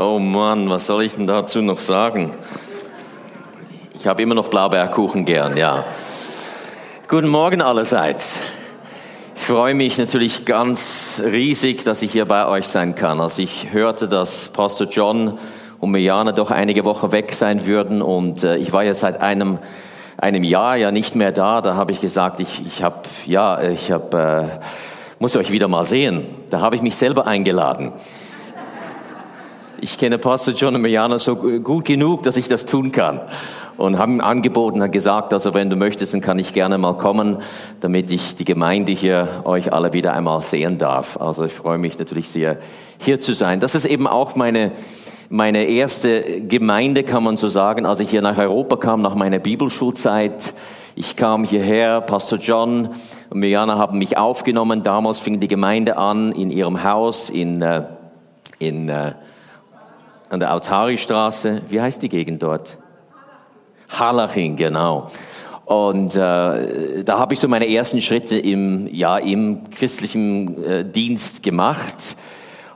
Oh Mann, was soll ich denn dazu noch sagen? Ich habe immer noch Blaubeerkuchen gern, ja. Guten Morgen allerseits. Ich freue mich natürlich ganz riesig, dass ich hier bei euch sein kann. Als ich hörte, dass Pastor John und Mirjana doch einige Wochen weg sein würden und äh, ich war ja seit einem einem Jahr ja nicht mehr da, da habe ich gesagt, ich, ich habe ja, ich habe äh, muss euch wieder mal sehen. Da habe ich mich selber eingeladen. Ich kenne Pastor John Mirjana so gut genug, dass ich das tun kann. Und haben angeboten, hat gesagt, also wenn du möchtest, dann kann ich gerne mal kommen, damit ich die Gemeinde hier euch alle wieder einmal sehen darf. Also ich freue mich natürlich sehr, hier zu sein. Das ist eben auch meine, meine erste Gemeinde, kann man so sagen, als ich hier nach Europa kam, nach meiner Bibelschulzeit. Ich kam hierher, Pastor John und Mirjana haben mich aufgenommen. Damals fing die Gemeinde an in ihrem Haus in, äh, in äh, an der Autari-Straße. Wie heißt die Gegend dort? Harlaching, genau. Und äh, da habe ich so meine ersten Schritte im, ja, im christlichen äh, Dienst gemacht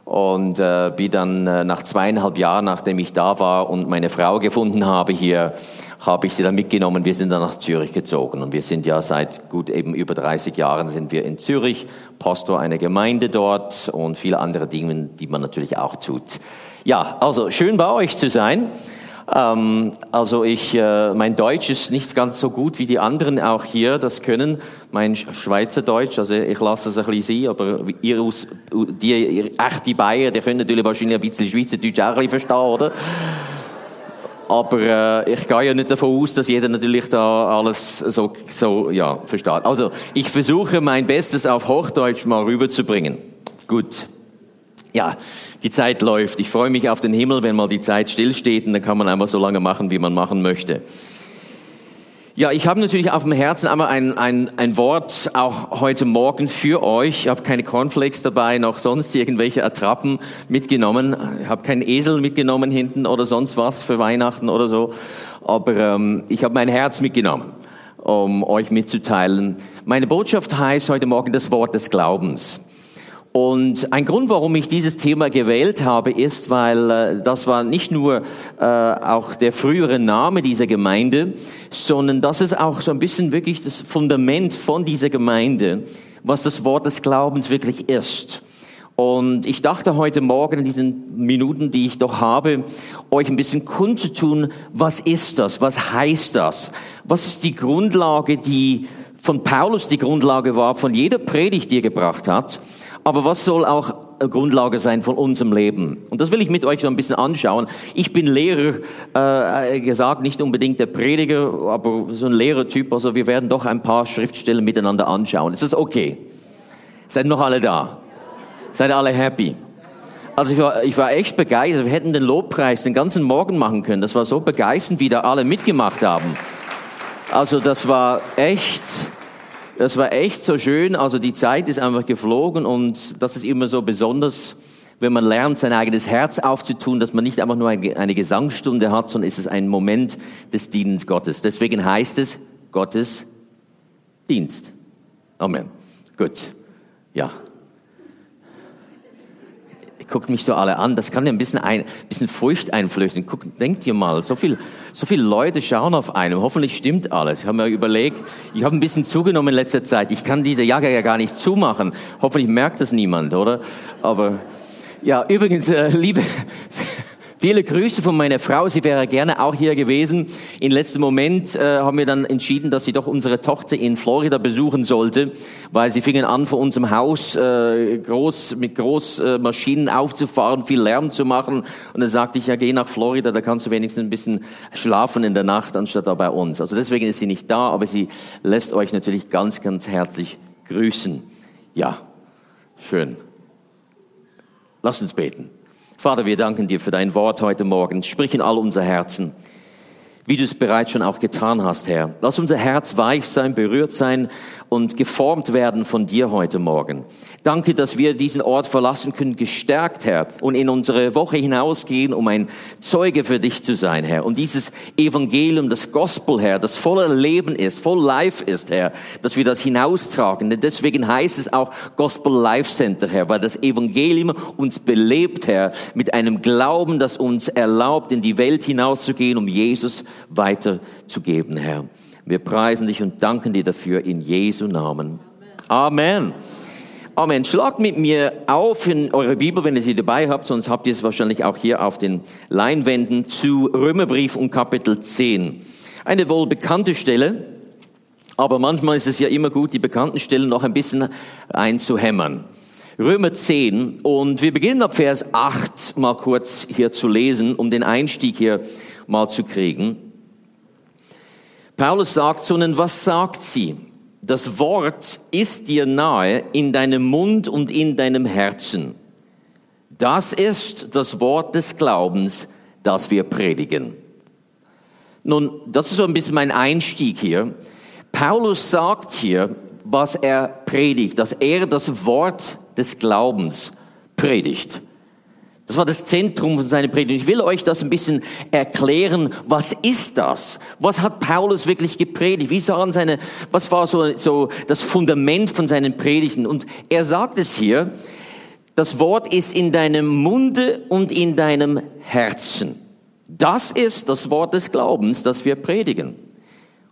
und äh, bin dann äh, nach zweieinhalb Jahren, nachdem ich da war und meine Frau gefunden habe hier, habe ich sie dann mitgenommen. Wir sind dann nach Zürich gezogen und wir sind ja seit gut eben über 30 Jahren sind wir in Zürich, Pastor einer Gemeinde dort und viele andere Dinge, die man natürlich auch tut. Ja, also schön bei euch zu sein. Ähm, also ich, äh, mein Deutsch ist nicht ganz so gut wie die anderen auch hier das können. Mein Schweizer Deutsch, also ich lasse es ein bisschen sein, aber ihr aus, die ihr echte Bayern, die können natürlich wahrscheinlich ein bisschen Schweizerdeutsch auch ein bisschen verstehen, oder? Aber äh, ich gehe ja nicht davon aus, dass jeder natürlich da alles so, so ja, versteht. Also ich versuche mein Bestes auf Hochdeutsch mal rüberzubringen. Gut. Ja, die Zeit läuft. Ich freue mich auf den Himmel, wenn mal die Zeit stillsteht und dann kann man einfach so lange machen, wie man machen möchte. Ja, ich habe natürlich auf dem Herzen einmal ein, ein, ein Wort auch heute Morgen für euch. Ich habe keine Cornflakes dabei, noch sonst irgendwelche Attrappen mitgenommen. Ich habe keinen Esel mitgenommen hinten oder sonst was für Weihnachten oder so. Aber ähm, ich habe mein Herz mitgenommen, um euch mitzuteilen. Meine Botschaft heißt heute Morgen das Wort des Glaubens. Und ein Grund, warum ich dieses Thema gewählt habe, ist, weil äh, das war nicht nur äh, auch der frühere Name dieser Gemeinde, sondern das ist auch so ein bisschen wirklich das Fundament von dieser Gemeinde, was das Wort des Glaubens wirklich ist. Und ich dachte heute Morgen in diesen Minuten, die ich doch habe, euch ein bisschen kundzutun, was ist das, was heißt das, was ist die Grundlage, die von Paulus die Grundlage war, von jeder Predigt, die er gebracht hat aber was soll auch Grundlage sein von unserem Leben? Und das will ich mit euch so ein bisschen anschauen. Ich bin Lehrer, äh, gesagt, nicht unbedingt der Prediger, aber so ein Lehrertyp. Also wir werden doch ein paar Schriftstellen miteinander anschauen. Ist das okay? Seid noch alle da? Seid alle happy? Also ich war, ich war echt begeistert. Wir hätten den Lobpreis den ganzen Morgen machen können. Das war so begeisternd, wie da alle mitgemacht haben. Also das war echt das war echt so schön. Also die Zeit ist einfach geflogen und das ist immer so besonders, wenn man lernt, sein eigenes Herz aufzutun, dass man nicht einfach nur eine Gesangsstunde hat, sondern ist es ein Moment des Dienens Gottes. Deswegen heißt es Gottes Dienst. Amen. Gut. Ja guckt mich so alle an. Das kann ja ein bisschen, ein bisschen Furcht einflößen. Guckt, denkt ihr mal, so viel, so viele Leute schauen auf einen. Hoffentlich stimmt alles. Ich habe mir überlegt, ich habe ein bisschen zugenommen in letzter Zeit. Ich kann diese Jacke ja gar nicht zumachen. Hoffentlich merkt das niemand, oder? Aber ja, übrigens, äh, liebe Viele Grüße von meiner Frau. Sie wäre gerne auch hier gewesen. In letztem Moment äh, haben wir dann entschieden, dass sie doch unsere Tochter in Florida besuchen sollte, weil sie fingen an, vor unserem Haus äh, groß mit Großmaschinen äh, aufzufahren, viel Lärm zu machen. Und dann sagte ich, ja, geh nach Florida, da kannst du wenigstens ein bisschen schlafen in der Nacht, anstatt da bei uns. Also deswegen ist sie nicht da, aber sie lässt euch natürlich ganz, ganz herzlich grüßen. Ja, schön. Lasst uns beten. Vater, wir danken dir für dein Wort heute Morgen. Sprich in all unser Herzen. Wie du es bereits schon auch getan hast, Herr. Lass unser Herz weich sein, berührt sein und geformt werden von dir heute Morgen. Danke, dass wir diesen Ort verlassen können, gestärkt, Herr, und in unsere Woche hinausgehen, um ein Zeuge für dich zu sein, Herr. Und dieses Evangelium, das Gospel, Herr, das voller Leben ist, voll Life ist, Herr, dass wir das hinaustragen. Denn deswegen heißt es auch Gospel Life Center, Herr, weil das Evangelium uns belebt, Herr, mit einem Glauben, das uns erlaubt, in die Welt hinauszugehen, um Jesus weiterzugeben, Herr. Wir preisen dich und danken dir dafür in Jesu Namen. Amen. Amen. Schlagt mit mir auf in eure Bibel, wenn ihr sie dabei habt, sonst habt ihr es wahrscheinlich auch hier auf den Leinwänden zu Römerbrief und Kapitel 10. Eine wohl bekannte Stelle, aber manchmal ist es ja immer gut, die bekannten Stellen noch ein bisschen einzuhämmern. Römer 10 und wir beginnen ab Vers 8 mal kurz hier zu lesen, um den Einstieg hier mal zu kriegen. Paulus sagt, sondern was sagt sie? Das Wort ist dir nahe in deinem Mund und in deinem Herzen. Das ist das Wort des Glaubens, das wir predigen. Nun, das ist so ein bisschen mein Einstieg hier. Paulus sagt hier, was er predigt, dass er das Wort des Glaubens predigt. Das war das Zentrum von seiner Predigt. Ich will euch das ein bisschen erklären. Was ist das? Was hat Paulus wirklich gepredigt? Wie sahen seine, was war so, so das Fundament von seinen Predigten? Und er sagt es hier, das Wort ist in deinem Munde und in deinem Herzen. Das ist das Wort des Glaubens, das wir predigen.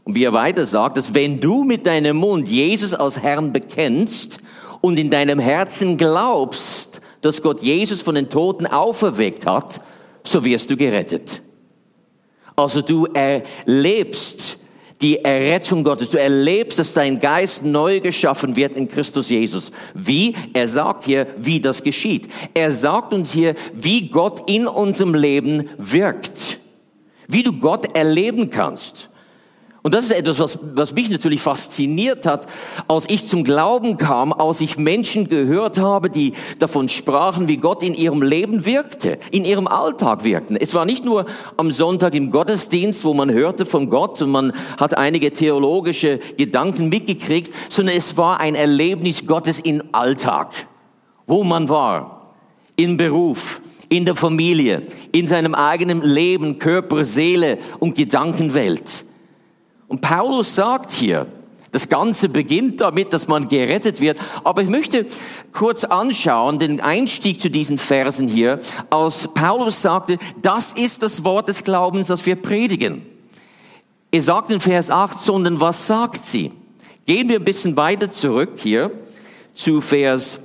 Und wie er weiter sagt, dass wenn du mit deinem Mund Jesus als Herrn bekennst und in deinem Herzen glaubst, dass Gott Jesus von den Toten auferweckt hat, so wirst du gerettet. Also du erlebst die Errettung Gottes. Du erlebst, dass dein Geist neu geschaffen wird in Christus Jesus. Wie? Er sagt hier, wie das geschieht. Er sagt uns hier, wie Gott in unserem Leben wirkt. Wie du Gott erleben kannst. Und das ist etwas, was, was mich natürlich fasziniert hat, als ich zum Glauben kam, als ich Menschen gehört habe, die davon sprachen, wie Gott in ihrem Leben wirkte, in ihrem Alltag wirkten. Es war nicht nur am Sonntag im Gottesdienst, wo man hörte von Gott und man hat einige theologische Gedanken mitgekriegt, sondern es war ein Erlebnis Gottes im Alltag, wo man war, im Beruf, in der Familie, in seinem eigenen Leben, Körper, Seele und Gedankenwelt. Und Paulus sagt hier, das Ganze beginnt damit, dass man gerettet wird. Aber ich möchte kurz anschauen, den Einstieg zu diesen Versen hier, als Paulus sagte, das ist das Wort des Glaubens, das wir predigen. Er sagt in Vers 8, sondern was sagt sie? Gehen wir ein bisschen weiter zurück hier zu Vers,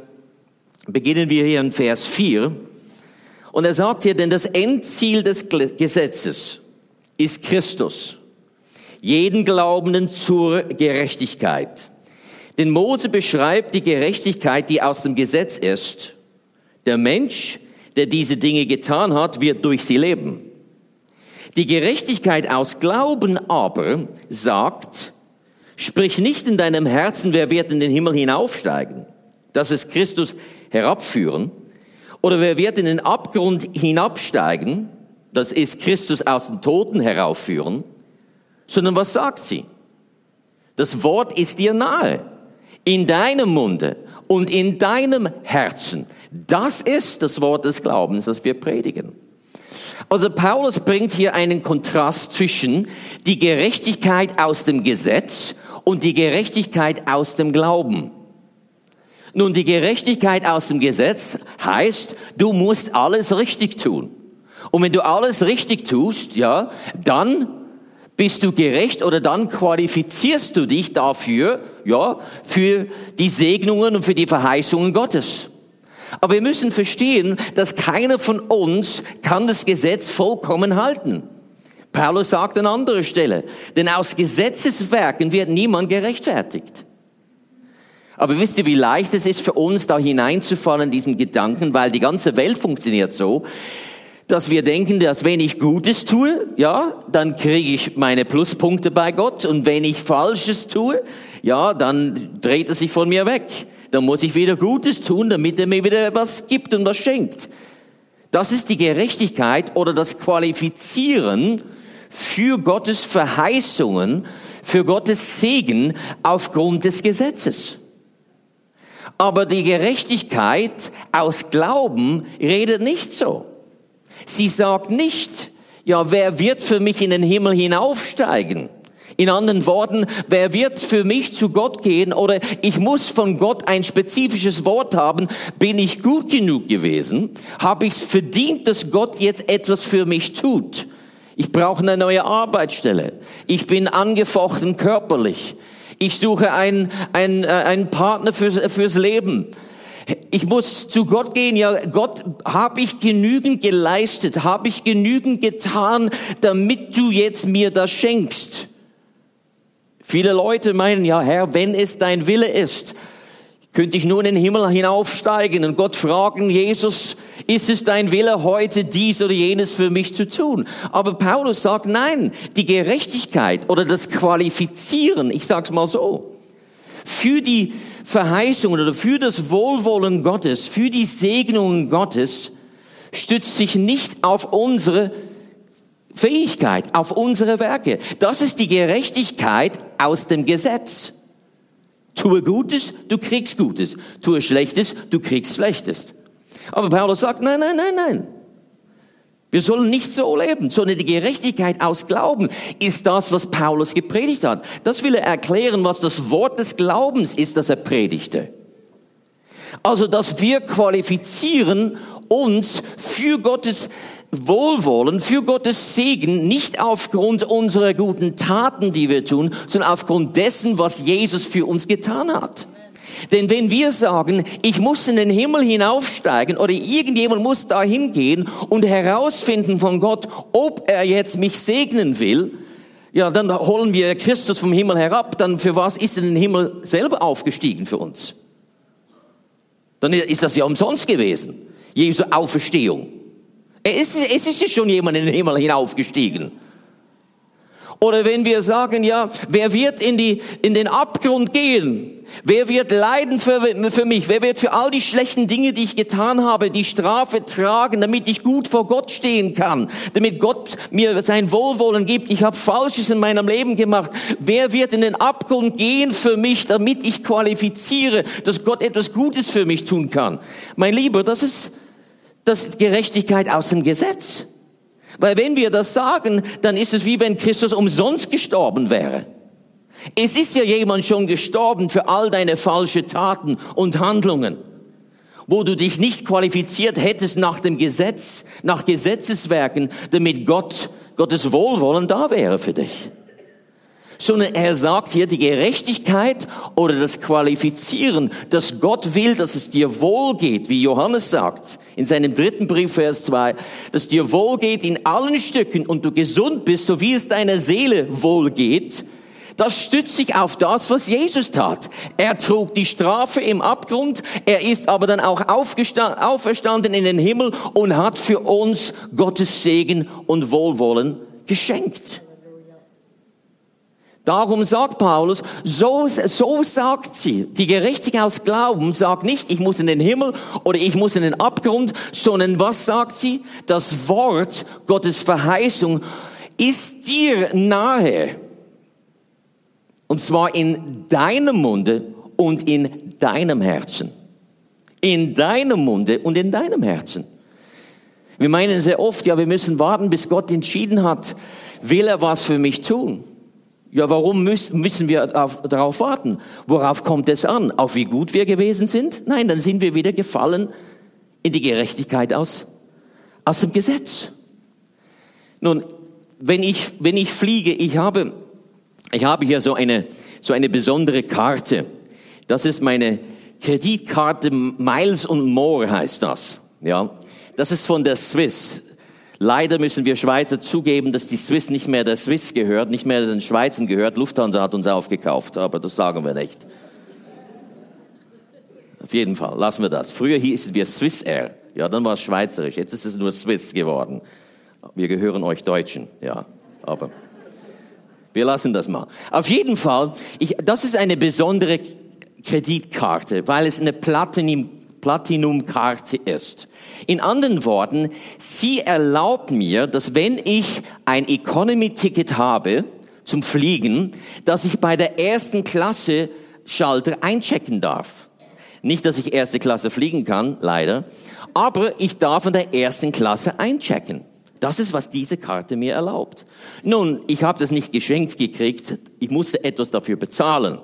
beginnen wir hier in Vers 4. Und er sagt hier, denn das Endziel des Gesetzes ist Christus jeden Glaubenden zur Gerechtigkeit. Denn Mose beschreibt die Gerechtigkeit, die aus dem Gesetz ist. Der Mensch, der diese Dinge getan hat, wird durch sie leben. Die Gerechtigkeit aus Glauben aber sagt, sprich nicht in deinem Herzen, wer wird in den Himmel hinaufsteigen. Das ist Christus herabführen. Oder wer wird in den Abgrund hinabsteigen. Das ist Christus aus dem Toten heraufführen sondern was sagt sie? Das Wort ist dir nahe, in deinem Munde und in deinem Herzen. Das ist das Wort des Glaubens, das wir predigen. Also Paulus bringt hier einen Kontrast zwischen die Gerechtigkeit aus dem Gesetz und die Gerechtigkeit aus dem Glauben. Nun, die Gerechtigkeit aus dem Gesetz heißt, du musst alles richtig tun. Und wenn du alles richtig tust, ja, dann bist du gerecht oder dann qualifizierst du dich dafür, ja, für die Segnungen und für die Verheißungen Gottes. Aber wir müssen verstehen, dass keiner von uns kann das Gesetz vollkommen halten. Paulus sagt an anderer Stelle, denn aus Gesetzeswerken wird niemand gerechtfertigt. Aber wisst ihr, wie leicht es ist für uns, da hineinzufallen in diesen Gedanken, weil die ganze Welt funktioniert so dass wir denken, dass wenn ich Gutes tue, ja, dann kriege ich meine Pluspunkte bei Gott und wenn ich Falsches tue, ja, dann dreht er sich von mir weg. Dann muss ich wieder Gutes tun, damit er mir wieder was gibt und was schenkt. Das ist die Gerechtigkeit oder das Qualifizieren für Gottes Verheißungen, für Gottes Segen aufgrund des Gesetzes. Aber die Gerechtigkeit aus Glauben redet nicht so. Sie sagt nicht, ja, wer wird für mich in den Himmel hinaufsteigen? In anderen Worten, wer wird für mich zu Gott gehen oder ich muss von Gott ein spezifisches Wort haben, bin ich gut genug gewesen? Habe ich es verdient, dass Gott jetzt etwas für mich tut? Ich brauche eine neue Arbeitsstelle. Ich bin angefochten körperlich. Ich suche einen, einen, äh, einen Partner fürs, fürs Leben. Ich muss zu Gott gehen. Ja, Gott, habe ich genügend geleistet? Habe ich genügend getan, damit du jetzt mir das schenkst? Viele Leute meinen, ja Herr, wenn es dein Wille ist, könnte ich nur in den Himmel hinaufsteigen und Gott fragen, Jesus, ist es dein Wille heute dies oder jenes für mich zu tun? Aber Paulus sagt, nein, die Gerechtigkeit oder das Qualifizieren, ich sag's mal so, für die Verheißungen oder für das Wohlwollen Gottes, für die Segnungen Gottes, stützt sich nicht auf unsere Fähigkeit, auf unsere Werke. Das ist die Gerechtigkeit aus dem Gesetz. Tue Gutes, du kriegst Gutes. Tue Schlechtes, du kriegst Schlechtes. Aber Paulus sagt, nein, nein, nein, nein. Wir sollen nicht so leben, sondern die Gerechtigkeit aus Glauben ist das, was Paulus gepredigt hat. Das will er erklären, was das Wort des Glaubens ist, das er predigte. Also, dass wir qualifizieren uns für Gottes Wohlwollen, für Gottes Segen, nicht aufgrund unserer guten Taten, die wir tun, sondern aufgrund dessen, was Jesus für uns getan hat. Denn wenn wir sagen, ich muss in den Himmel hinaufsteigen oder irgendjemand muss da hingehen und herausfinden von Gott, ob er jetzt mich segnen will, ja, dann holen wir Christus vom Himmel herab, dann für was ist denn den Himmel selber aufgestiegen für uns? Dann ist das ja umsonst gewesen. Jesu Auferstehung. Es ist, es ist ja schon jemand in den Himmel hinaufgestiegen. Oder wenn wir sagen, ja, wer wird in, die, in den Abgrund gehen? Wer wird leiden für, für mich? Wer wird für all die schlechten Dinge, die ich getan habe, die Strafe tragen, damit ich gut vor Gott stehen kann? Damit Gott mir sein Wohlwollen gibt. Ich habe Falsches in meinem Leben gemacht. Wer wird in den Abgrund gehen für mich, damit ich qualifiziere, dass Gott etwas Gutes für mich tun kann? Mein Lieber, das ist, das ist Gerechtigkeit aus dem Gesetz. Weil wenn wir das sagen, dann ist es wie wenn Christus umsonst gestorben wäre. Es ist ja jemand schon gestorben für all deine falsche Taten und Handlungen, wo du dich nicht qualifiziert hättest nach dem Gesetz, nach Gesetzeswerken, damit Gott, Gottes Wohlwollen da wäre für dich sondern er sagt hier die Gerechtigkeit oder das Qualifizieren, dass Gott will, dass es dir wohl geht, wie Johannes sagt in seinem dritten Brief, Vers 2, dass dir wohl geht in allen Stücken und du gesund bist, so wie es deiner Seele wohl geht. Das stützt sich auf das, was Jesus tat. Er trug die Strafe im Abgrund, er ist aber dann auch auferstanden in den Himmel und hat für uns Gottes Segen und Wohlwollen geschenkt. Darum sagt Paulus, so, so sagt sie, die Gerechtigkeit aus Glauben sagt nicht, ich muss in den Himmel oder ich muss in den Abgrund, sondern was sagt sie? Das Wort Gottes Verheißung ist dir nahe. Und zwar in deinem Munde und in deinem Herzen. In deinem Munde und in deinem Herzen. Wir meinen sehr oft, ja, wir müssen warten, bis Gott entschieden hat, will er was für mich tun. Ja, warum müssen wir auf, darauf warten? Worauf kommt es an? Auf wie gut wir gewesen sind? Nein, dann sind wir wieder gefallen in die Gerechtigkeit aus, aus dem Gesetz. Nun, wenn ich, wenn ich fliege, ich habe, ich habe hier so eine, so eine besondere Karte. Das ist meine Kreditkarte Miles und More heißt das. Ja, das ist von der Swiss. Leider müssen wir Schweizer zugeben, dass die Swiss nicht mehr der Swiss gehört, nicht mehr den Schweizern gehört. Lufthansa hat uns aufgekauft, aber das sagen wir nicht. Auf jeden Fall, lassen wir das. Früher hießen wir Swiss Air. Ja, dann war es schweizerisch. Jetzt ist es nur Swiss geworden. Wir gehören euch Deutschen, ja. Aber wir lassen das mal. Auf jeden Fall, ich, das ist eine besondere Kreditkarte, weil es eine Platinum Platinum-Karte ist. In anderen Worten, sie erlaubt mir, dass wenn ich ein Economy-Ticket habe zum Fliegen, dass ich bei der ersten Klasse Schalter einchecken darf. Nicht, dass ich erste Klasse fliegen kann, leider, aber ich darf in der ersten Klasse einchecken. Das ist, was diese Karte mir erlaubt. Nun, ich habe das nicht geschenkt gekriegt, ich musste etwas dafür bezahlen.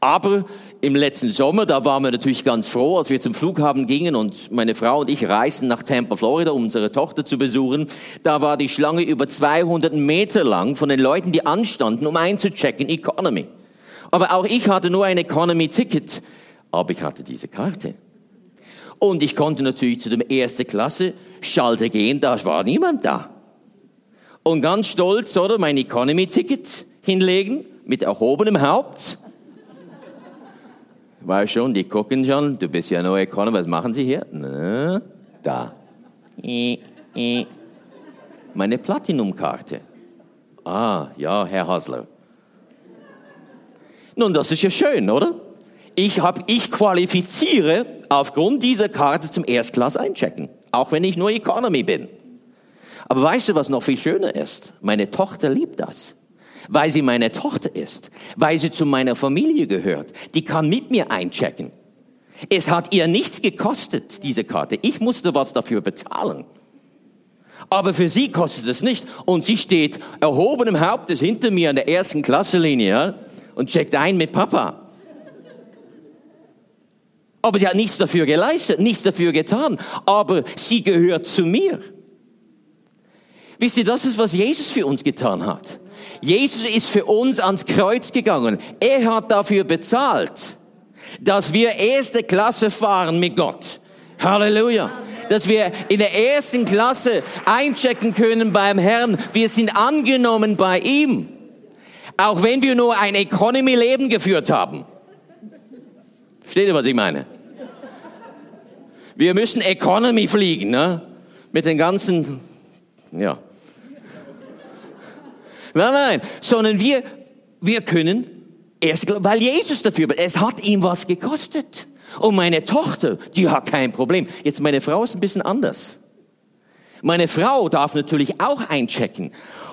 Aber im letzten Sommer, da waren wir natürlich ganz froh, als wir zum Flughafen gingen und meine Frau und ich reisten nach Tampa, Florida, um unsere Tochter zu besuchen. Da war die Schlange über 200 Meter lang von den Leuten, die anstanden, um einzuchecken, Economy. Aber auch ich hatte nur ein Economy-Ticket, aber ich hatte diese Karte. Und ich konnte natürlich zu dem erste Klasse Schalter gehen, da war niemand da. Und ganz stolz, oder, mein Economy-Ticket hinlegen, mit erhobenem Haupt. War schon, die gucken schon, du bist ja nur Economy, was machen sie hier? Na, da. Meine Platinum-Karte. Ah, ja, Herr Hasler. Nun, das ist ja schön, oder? Ich, hab, ich qualifiziere aufgrund dieser Karte zum Erstklass einchecken, auch wenn ich nur Economy bin. Aber weißt du, was noch viel schöner ist? Meine Tochter liebt das. Weil sie meine Tochter ist, weil sie zu meiner Familie gehört. Die kann mit mir einchecken. Es hat ihr nichts gekostet, diese Karte. Ich musste was dafür bezahlen. Aber für sie kostet es nicht. Und sie steht erhobenem Hauptes hinter mir an der ersten Klassenlinie ja, und checkt ein mit Papa. Aber sie hat nichts dafür geleistet, nichts dafür getan. Aber sie gehört zu mir. Wisst ihr, das ist, was Jesus für uns getan hat. Jesus ist für uns ans Kreuz gegangen. Er hat dafür bezahlt, dass wir erste Klasse fahren mit Gott. Halleluja. Dass wir in der ersten Klasse einchecken können beim Herrn. Wir sind angenommen bei ihm. Auch wenn wir nur ein Economy-Leben geführt haben. Versteht ihr, was ich meine? Wir müssen Economy fliegen, ne? Mit den ganzen, ja. Nein, nein, sondern wir, wir können erst, weil Jesus dafür, es hat ihm was gekostet. Und meine Tochter, die hat kein Problem. Jetzt meine Frau ist ein bisschen anders. Meine Frau darf natürlich auch einchecken.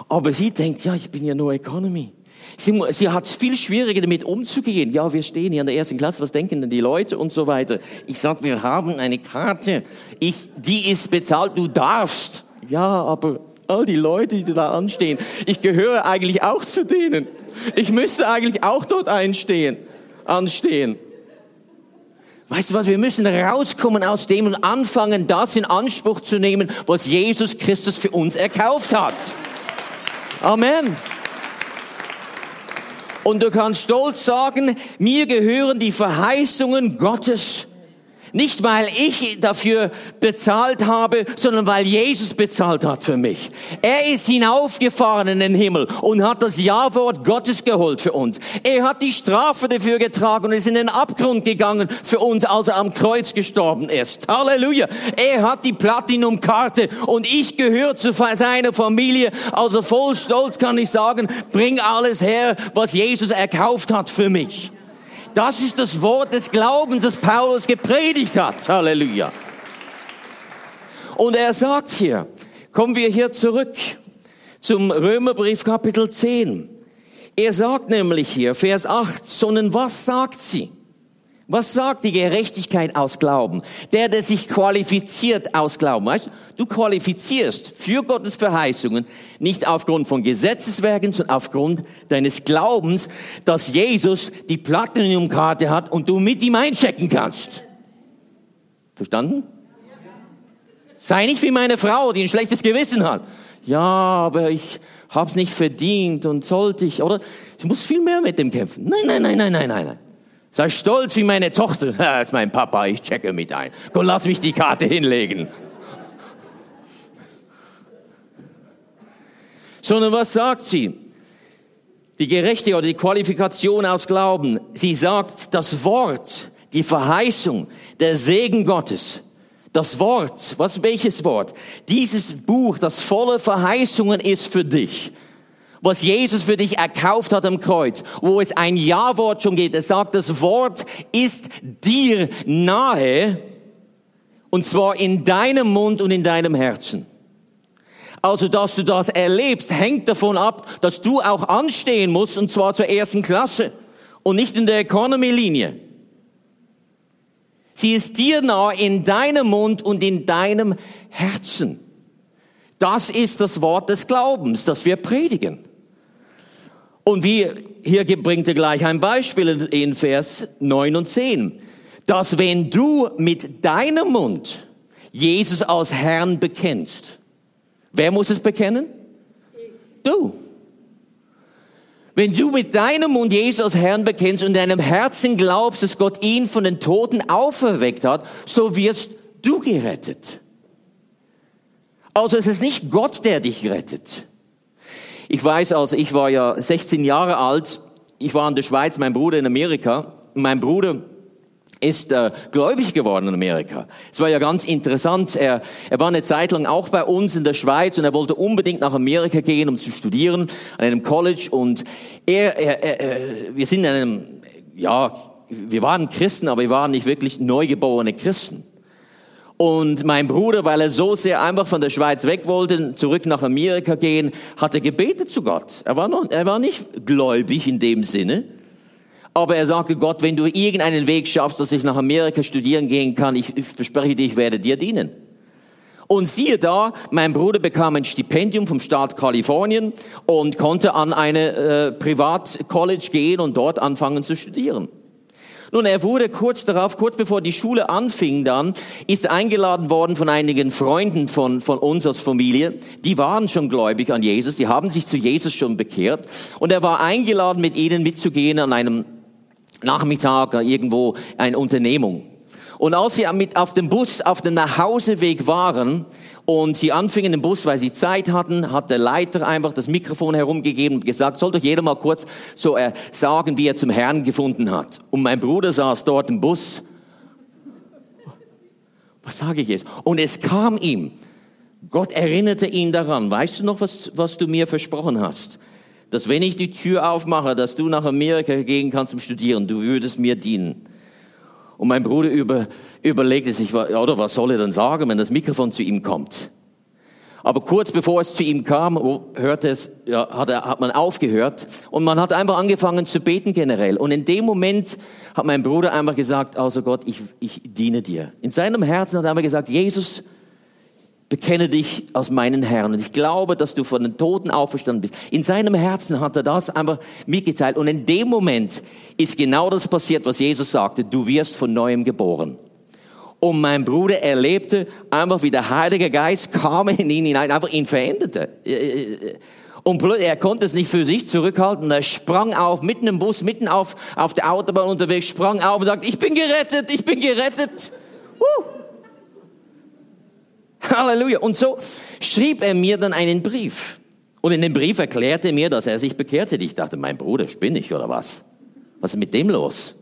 Aber sie denkt, ja, ich bin ja nur Economy. Sie, sie hat es viel schwieriger damit umzugehen. Ja, wir stehen hier in der ersten Klasse, was denken denn die Leute und so weiter. Ich sag, wir haben eine Karte. Ich, die ist bezahlt, du darfst. Ja, aber all die Leute, die da anstehen, ich gehöre eigentlich auch zu denen. Ich müsste eigentlich auch dort einstehen, anstehen. Weißt du was, wir müssen rauskommen aus dem und anfangen, das in Anspruch zu nehmen, was Jesus Christus für uns erkauft hat. Amen. Und du kannst stolz sagen, mir gehören die Verheißungen Gottes. Nicht weil ich dafür bezahlt habe, sondern weil Jesus bezahlt hat für mich. Er ist hinaufgefahren in den Himmel und hat das Ja-Wort Gottes geholt für uns. Er hat die Strafe dafür getragen und ist in den Abgrund gegangen für uns, als er am Kreuz gestorben ist. Halleluja. Er hat die Platinum-Karte und ich gehöre zu seiner Familie. Also voll Stolz kann ich sagen, bring alles her, was Jesus erkauft hat für mich. Das ist das Wort des Glaubens, das Paulus gepredigt hat. Halleluja. Und er sagt hier, kommen wir hier zurück zum Römerbrief Kapitel 10. Er sagt nämlich hier, Vers 8, sondern was sagt sie? Was sagt die Gerechtigkeit aus Glauben? Der, der sich qualifiziert aus Glauben. Weißt, du qualifizierst für Gottes Verheißungen nicht aufgrund von Gesetzeswerken, sondern aufgrund deines Glaubens, dass Jesus die Platinumkarte hat und du mit ihm einchecken kannst. Verstanden? Sei nicht wie meine Frau, die ein schlechtes Gewissen hat. Ja, aber ich hab's nicht verdient und sollte ich, oder? Ich muss viel mehr mit dem kämpfen. Nein, nein, nein, nein, nein, nein. Sei stolz wie meine Tochter. Das ist mein Papa, ich checke mit ein. Komm, lass mich die Karte hinlegen. Sondern was sagt sie? Die Gerechte oder die Qualifikation aus Glauben. Sie sagt, das Wort, die Verheißung, der Segen Gottes. Das Wort, was, welches Wort? Dieses Buch, das voller Verheißungen ist für dich was Jesus für dich erkauft hat am Kreuz, wo es ein Ja-Wort schon geht. Es sagt, das Wort ist dir nahe. Und zwar in deinem Mund und in deinem Herzen. Also, dass du das erlebst, hängt davon ab, dass du auch anstehen musst, und zwar zur ersten Klasse und nicht in der Economy-Linie. Sie ist dir nah in deinem Mund und in deinem Herzen. Das ist das Wort des Glaubens, das wir predigen. Und wie, hier bringt er gleich ein Beispiel in Vers 9 und 10, dass wenn du mit deinem Mund Jesus als Herrn bekennst, Wer muss es bekennen? Du. Wenn du mit deinem Mund Jesus als Herrn bekennst und in deinem Herzen glaubst, dass Gott ihn von den Toten auferweckt hat, so wirst du gerettet. Also es ist nicht Gott, der dich rettet. Ich weiß also, ich war ja 16 Jahre alt, ich war in der Schweiz, mein Bruder in Amerika. Mein Bruder ist äh, gläubig geworden in Amerika. Es war ja ganz interessant. Er, er war eine Zeit lang auch bei uns in der Schweiz und er wollte unbedingt nach Amerika gehen, um zu studieren an einem College. Und er, er, er wir sind in einem, ja, wir waren Christen, aber wir waren nicht wirklich neugeborene Christen. Und mein Bruder, weil er so sehr einfach von der Schweiz weg wollte, zurück nach Amerika gehen, hatte gebetet zu Gott. Er war noch, er war nicht gläubig in dem Sinne. Aber er sagte, Gott, wenn du irgendeinen Weg schaffst, dass ich nach Amerika studieren gehen kann, ich, verspreche dir, ich werde dir dienen. Und siehe da, mein Bruder bekam ein Stipendium vom Staat Kalifornien und konnte an eine äh, Privatcollege gehen und dort anfangen zu studieren. Nun, er wurde kurz darauf, kurz bevor die Schule anfing dann, ist eingeladen worden von einigen Freunden von, von uns als Familie. Die waren schon gläubig an Jesus, die haben sich zu Jesus schon bekehrt. Und er war eingeladen, mit ihnen mitzugehen an einem Nachmittag irgendwo eine Unternehmung. Und als sie mit auf dem Bus auf dem Nachhauseweg waren und sie anfingen den Bus, weil sie Zeit hatten, hat der Leiter einfach das Mikrofon herumgegeben und gesagt, soll doch jeder mal kurz so äh, sagen, wie er zum Herrn gefunden hat. Und mein Bruder saß dort im Bus. Was sage ich jetzt? Und es kam ihm. Gott erinnerte ihn daran. Weißt du noch, was, was du mir versprochen hast? dass wenn ich die Tür aufmache, dass du nach Amerika gehen kannst zum Studieren, du würdest mir dienen. Und mein Bruder über, überlegte sich, oder was soll er denn sagen, wenn das Mikrofon zu ihm kommt? Aber kurz bevor es zu ihm kam, hörte es, ja, hat, er, hat man aufgehört und man hat einfach angefangen zu beten generell. Und in dem Moment hat mein Bruder einfach gesagt, also Gott, ich, ich diene dir. In seinem Herzen hat er einfach gesagt, Jesus, bekenne dich als meinen Herrn. Und ich glaube, dass du von den Toten auferstanden bist. In seinem Herzen hat er das einfach mitgeteilt. Und in dem Moment ist genau das passiert, was Jesus sagte. Du wirst von neuem geboren. Und mein Bruder erlebte einfach, wie der Heilige Geist kam in ihn hinein, einfach ihn veränderte. Und er konnte es nicht für sich zurückhalten. Er sprang auf, mitten im Bus, mitten auf, auf der Autobahn unterwegs, sprang auf und sagte, ich bin gerettet, ich bin gerettet. Uh. Halleluja. Und so schrieb er mir dann einen Brief. Und in dem Brief erklärte er mir, dass er sich bekehrte. Ich dachte, mein Bruder, spinne ich oder was? Was ist mit dem los?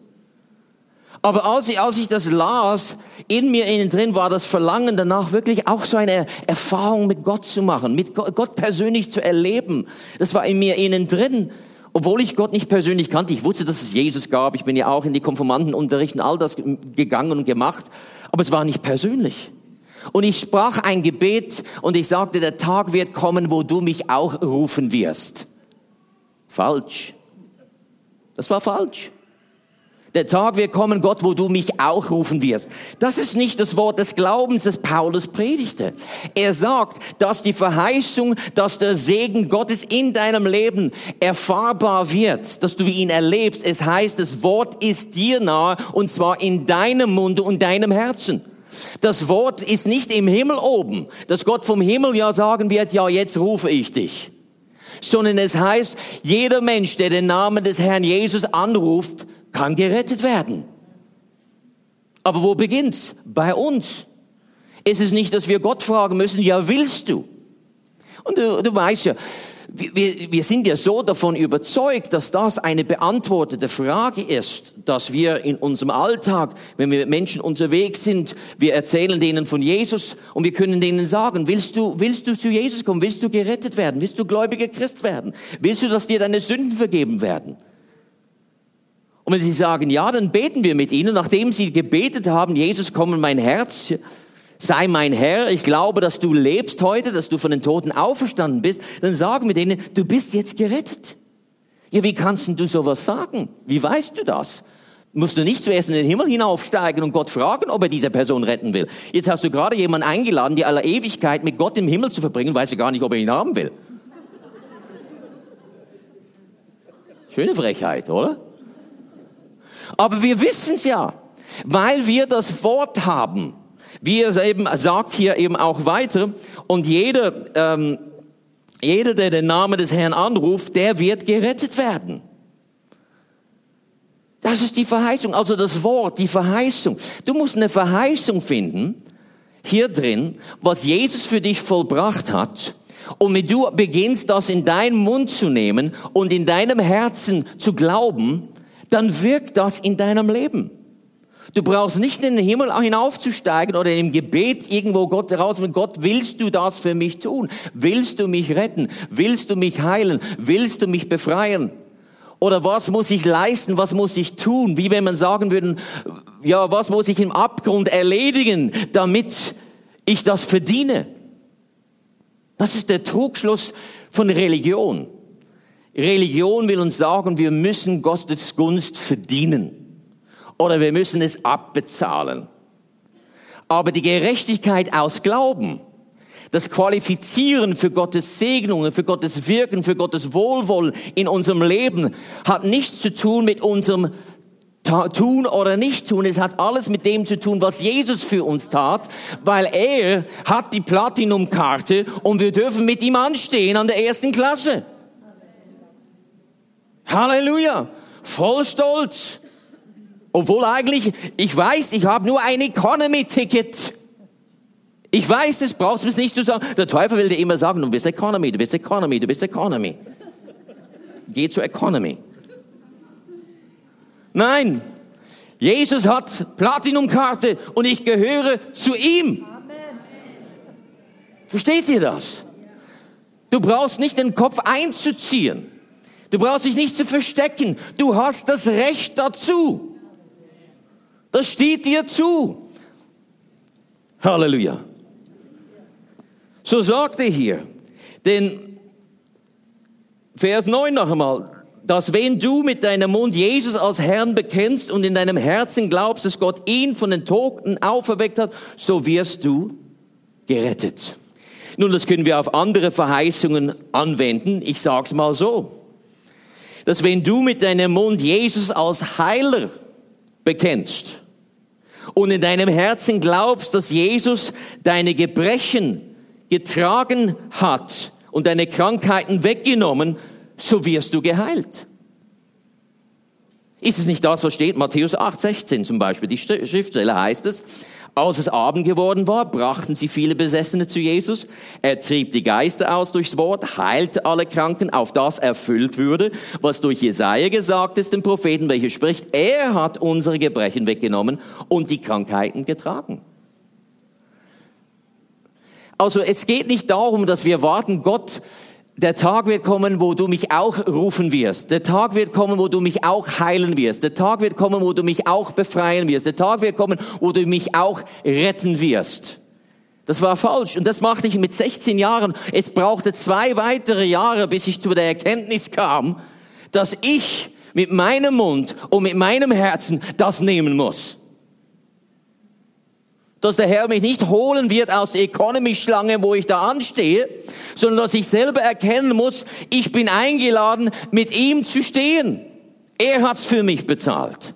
Aber als ich, als ich das las, in mir innen drin war das Verlangen danach wirklich auch so eine Erfahrung mit Gott zu machen, mit Gott persönlich zu erleben. Das war in mir innen drin. Obwohl ich Gott nicht persönlich kannte, ich wusste, dass es Jesus gab. Ich bin ja auch in die Konformantenunterrichten, all das gegangen und gemacht. Aber es war nicht persönlich. Und ich sprach ein Gebet und ich sagte, der Tag wird kommen, wo du mich auch rufen wirst. Falsch. Das war falsch. Der Tag wird kommen, Gott, wo du mich auch rufen wirst. Das ist nicht das Wort des Glaubens, das Paulus predigte. Er sagt, dass die Verheißung, dass der Segen Gottes in deinem Leben erfahrbar wird, dass du ihn erlebst. Es heißt, das Wort ist dir nahe und zwar in deinem Munde und deinem Herzen. Das Wort ist nicht im Himmel oben, dass Gott vom Himmel ja sagen wird, ja, jetzt rufe ich dich. Sondern es heißt, jeder Mensch, der den Namen des Herrn Jesus anruft, kann gerettet werden. Aber wo beginnt's? Bei uns. Ist es nicht, dass wir Gott fragen müssen, ja, willst du? Und du, du weißt ja, wir, wir sind ja so davon überzeugt, dass das eine beantwortete Frage ist, dass wir in unserem Alltag, wenn wir mit Menschen unterwegs sind, wir erzählen denen von Jesus und wir können denen sagen, willst du, willst du zu Jesus kommen? Willst du gerettet werden? Willst du gläubiger Christ werden? Willst du, dass dir deine Sünden vergeben werden? Und wenn sie sagen, ja, dann beten wir mit ihnen. Nachdem sie gebetet haben, Jesus, komm in mein Herz, sei mein Herr, ich glaube, dass du lebst heute, dass du von den Toten auferstanden bist, dann sag mir denen, du bist jetzt gerettet. Ja, wie kannst du sowas sagen? Wie weißt du das? Musst du nicht zuerst in den Himmel hinaufsteigen und Gott fragen, ob er diese Person retten will. Jetzt hast du gerade jemanden eingeladen, die aller Ewigkeit mit Gott im Himmel zu verbringen, weiß ja gar nicht, ob er ihn haben will. Schöne Frechheit, oder? Aber wir wissen es ja, weil wir das Wort haben. Wie er eben sagt hier eben auch weiter. Und jeder, ähm, jeder, der den Namen des Herrn anruft, der wird gerettet werden. Das ist die Verheißung, also das Wort, die Verheißung. Du musst eine Verheißung finden, hier drin, was Jesus für dich vollbracht hat. Und wenn du beginnst, das in deinen Mund zu nehmen und in deinem Herzen zu glauben, dann wirkt das in deinem Leben. Du brauchst nicht in den Himmel hinaufzusteigen oder im Gebet irgendwo Gott heraus mit Gott, willst du das für mich tun? Willst du mich retten? Willst du mich heilen? Willst du mich befreien? Oder was muss ich leisten? Was muss ich tun? Wie wenn man sagen würde, ja, was muss ich im Abgrund erledigen, damit ich das verdiene? Das ist der Trugschluss von Religion. Religion will uns sagen, wir müssen Gottes Gunst verdienen oder wir müssen es abbezahlen. Aber die Gerechtigkeit aus Glauben, das Qualifizieren für Gottes Segnungen, für Gottes Wirken, für Gottes Wohlwollen in unserem Leben hat nichts zu tun mit unserem tun oder nicht tun. Es hat alles mit dem zu tun, was Jesus für uns tat, weil er hat die Platinumkarte und wir dürfen mit ihm anstehen an der ersten Klasse. Halleluja. Voll stolz. Obwohl eigentlich, ich weiß, ich habe nur ein Economy-Ticket. Ich weiß, es brauchst du es nicht zu sagen. Der Teufel will dir immer sagen, du bist Economy, du bist Economy, du bist Economy. Geh zur Economy. Nein, Jesus hat Platinumkarte und ich gehöre zu ihm. Versteht ihr das? Du brauchst nicht den Kopf einzuziehen. Du brauchst dich nicht zu verstecken. Du hast das Recht dazu. Das steht dir zu. Halleluja. So sagt er hier, denn Vers 9 noch einmal, dass wenn du mit deinem Mund Jesus als Herrn bekennst und in deinem Herzen glaubst, dass Gott ihn von den Toten auferweckt hat, so wirst du gerettet. Nun, das können wir auf andere Verheißungen anwenden. Ich sag's mal so. Dass wenn du mit deinem Mund Jesus als Heiler bekennst und in deinem Herzen glaubst, dass Jesus deine Gebrechen getragen hat und deine Krankheiten weggenommen, so wirst du geheilt. Ist es nicht das, was steht? Matthäus 8, 16 zum Beispiel. Die Schriftstelle heißt es, als es Abend geworden war, brachten sie viele Besessene zu Jesus. Er trieb die Geister aus durchs Wort, heilte alle Kranken, auf das erfüllt würde, was durch Jesaja gesagt ist, dem Propheten, welcher spricht, er hat unsere Gebrechen weggenommen und die Krankheiten getragen. Also es geht nicht darum, dass wir warten, Gott der Tag wird kommen, wo du mich auch rufen wirst. Der Tag wird kommen, wo du mich auch heilen wirst. Der Tag wird kommen, wo du mich auch befreien wirst. Der Tag wird kommen, wo du mich auch retten wirst. Das war falsch. Und das machte ich mit 16 Jahren. Es brauchte zwei weitere Jahre, bis ich zu der Erkenntnis kam, dass ich mit meinem Mund und mit meinem Herzen das nehmen muss dass der Herr mich nicht holen wird aus der Economy-Schlange, wo ich da anstehe, sondern dass ich selber erkennen muss, ich bin eingeladen, mit ihm zu stehen. Er hat's für mich bezahlt.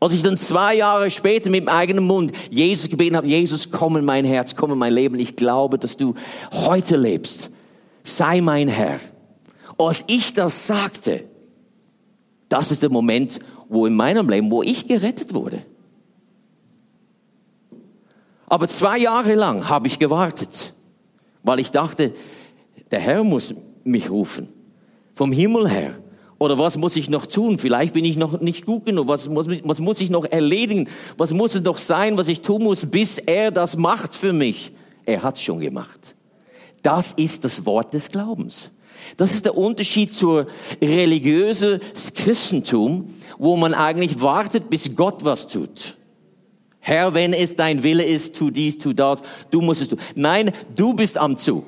Als ich dann zwei Jahre später mit dem eigenen Mund Jesus gebeten habe, Jesus, komm in mein Herz, komm in mein Leben, ich glaube, dass du heute lebst. Sei mein Herr. Als ich das sagte, das ist der Moment, wo in meinem Leben, wo ich gerettet wurde. Aber zwei Jahre lang habe ich gewartet, weil ich dachte, der Herr muss mich rufen. Vom Himmel her. Oder was muss ich noch tun? Vielleicht bin ich noch nicht gut genug. Was muss, was muss ich noch erledigen? Was muss es noch sein, was ich tun muss, bis er das macht für mich? Er hat schon gemacht. Das ist das Wort des Glaubens. Das ist der Unterschied zur religiösen Christentum, wo man eigentlich wartet, bis Gott was tut. Herr, wenn es dein Wille ist, tu dies, tu das, du musst es tun. Nein, du bist am Zug.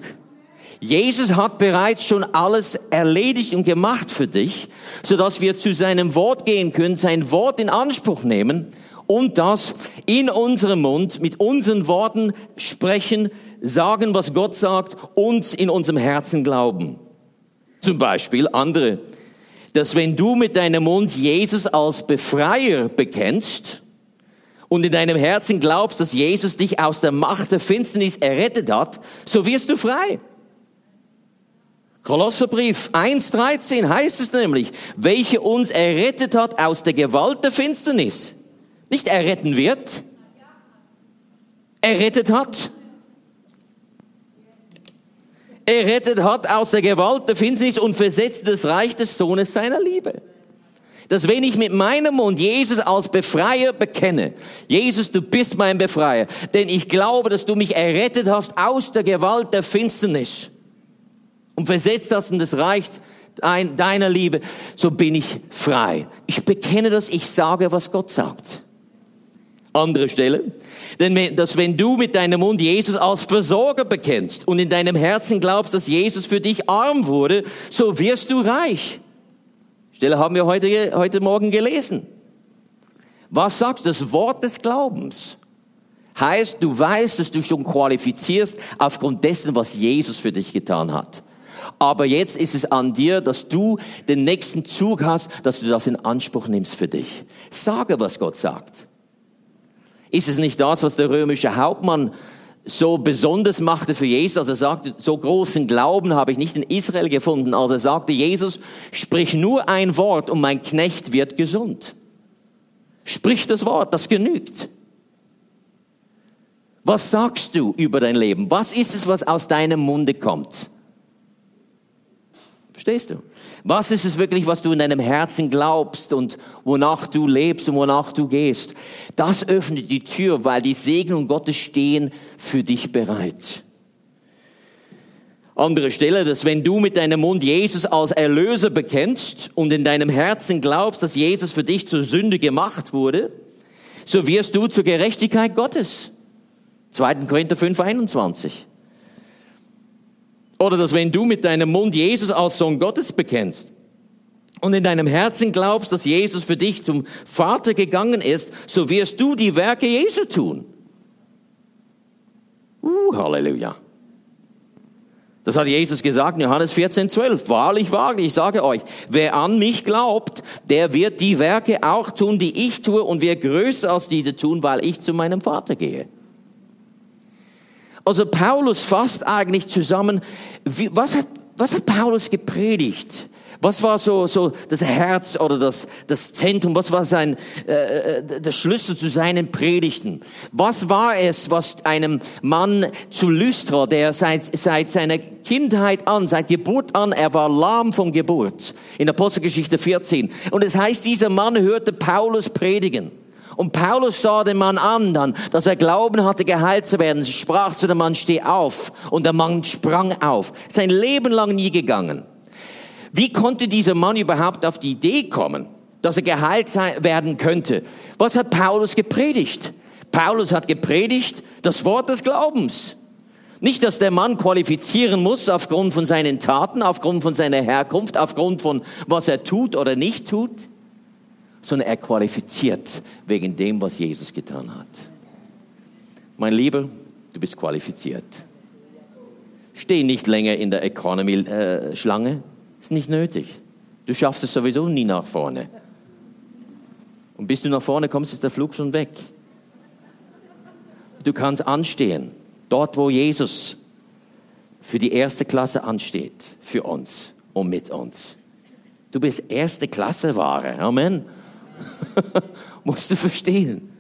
Jesus hat bereits schon alles erledigt und gemacht für dich, sodass wir zu seinem Wort gehen können, sein Wort in Anspruch nehmen und das in unserem Mund mit unseren Worten sprechen, sagen, was Gott sagt, uns in unserem Herzen glauben. Zum Beispiel andere, dass wenn du mit deinem Mund Jesus als Befreier bekennst, und in deinem Herzen glaubst, dass Jesus dich aus der Macht der Finsternis errettet hat, so wirst du frei. Kolosserbrief 1.13 heißt es nämlich, welche uns errettet hat aus der Gewalt der Finsternis. Nicht erretten wird, errettet hat. Errettet hat aus der Gewalt der Finsternis und versetzt das Reich des Sohnes seiner Liebe dass wenn ich mit meinem Mund Jesus als Befreier bekenne, Jesus, du bist mein Befreier, denn ich glaube, dass du mich errettet hast aus der Gewalt der Finsternis und versetzt hast in das Reich deiner Liebe, so bin ich frei. Ich bekenne das, ich sage, was Gott sagt. Andere Stelle. Denn dass wenn du mit deinem Mund Jesus als Versorger bekennst und in deinem Herzen glaubst, dass Jesus für dich arm wurde, so wirst du reich. Stelle haben wir heute, heute Morgen gelesen. Was sagt das Wort des Glaubens? Heißt, du weißt, dass du schon qualifizierst aufgrund dessen, was Jesus für dich getan hat. Aber jetzt ist es an dir, dass du den nächsten Zug hast, dass du das in Anspruch nimmst für dich. Sage, was Gott sagt. Ist es nicht das, was der römische Hauptmann so besonders machte für Jesus, als er sagte, so großen Glauben habe ich nicht in Israel gefunden, als er sagte, Jesus, sprich nur ein Wort und mein Knecht wird gesund. Sprich das Wort, das genügt. Was sagst du über dein Leben? Was ist es, was aus deinem Munde kommt? Verstehst du? Was ist es wirklich, was du in deinem Herzen glaubst und wonach du lebst und wonach du gehst? Das öffnet die Tür, weil die Segnungen Gottes stehen für dich bereit. Andere Stelle, dass wenn du mit deinem Mund Jesus als Erlöser bekennst und in deinem Herzen glaubst, dass Jesus für dich zur Sünde gemacht wurde, so wirst du zur Gerechtigkeit Gottes. 2. Korinther 5, 21. Oder dass wenn du mit deinem Mund Jesus als Sohn Gottes bekennst und in deinem Herzen glaubst, dass Jesus für dich zum Vater gegangen ist, so wirst du die Werke Jesu tun. Uh, Halleluja. Das hat Jesus gesagt in Johannes 14, 12. Wahrlich, wahrlich, ich sage euch, wer an mich glaubt, der wird die Werke auch tun, die ich tue und wird größer als diese tun, weil ich zu meinem Vater gehe. Also Paulus fasst eigentlich zusammen, wie, was, hat, was hat Paulus gepredigt? Was war so, so das Herz oder das, das Zentrum? Was war sein, äh, äh, der Schlüssel zu seinen Predigten? Was war es, was einem Mann zu Lystra, der seit, seit seiner Kindheit an, seit Geburt an, er war lahm von Geburt, in Apostelgeschichte 14. Und es heißt, dieser Mann hörte Paulus predigen. Und Paulus sah den Mann an dann, dass er Glauben hatte, geheilt zu werden. Sie sprach zu dem Mann, steh auf. Und der Mann sprang auf. Sein Leben lang nie gegangen. Wie konnte dieser Mann überhaupt auf die Idee kommen, dass er geheilt werden könnte? Was hat Paulus gepredigt? Paulus hat gepredigt das Wort des Glaubens. Nicht, dass der Mann qualifizieren muss aufgrund von seinen Taten, aufgrund von seiner Herkunft, aufgrund von was er tut oder nicht tut sondern er qualifiziert wegen dem, was Jesus getan hat. Mein Lieber, du bist qualifiziert. Steh nicht länger in der Economy-Schlange. Ist nicht nötig. Du schaffst es sowieso nie nach vorne. Und bis du nach vorne kommst, ist der Flug schon weg. Du kannst anstehen, dort wo Jesus für die erste Klasse ansteht, für uns und mit uns. Du bist erste Klasse Ware. Amen. Musst du verstehen.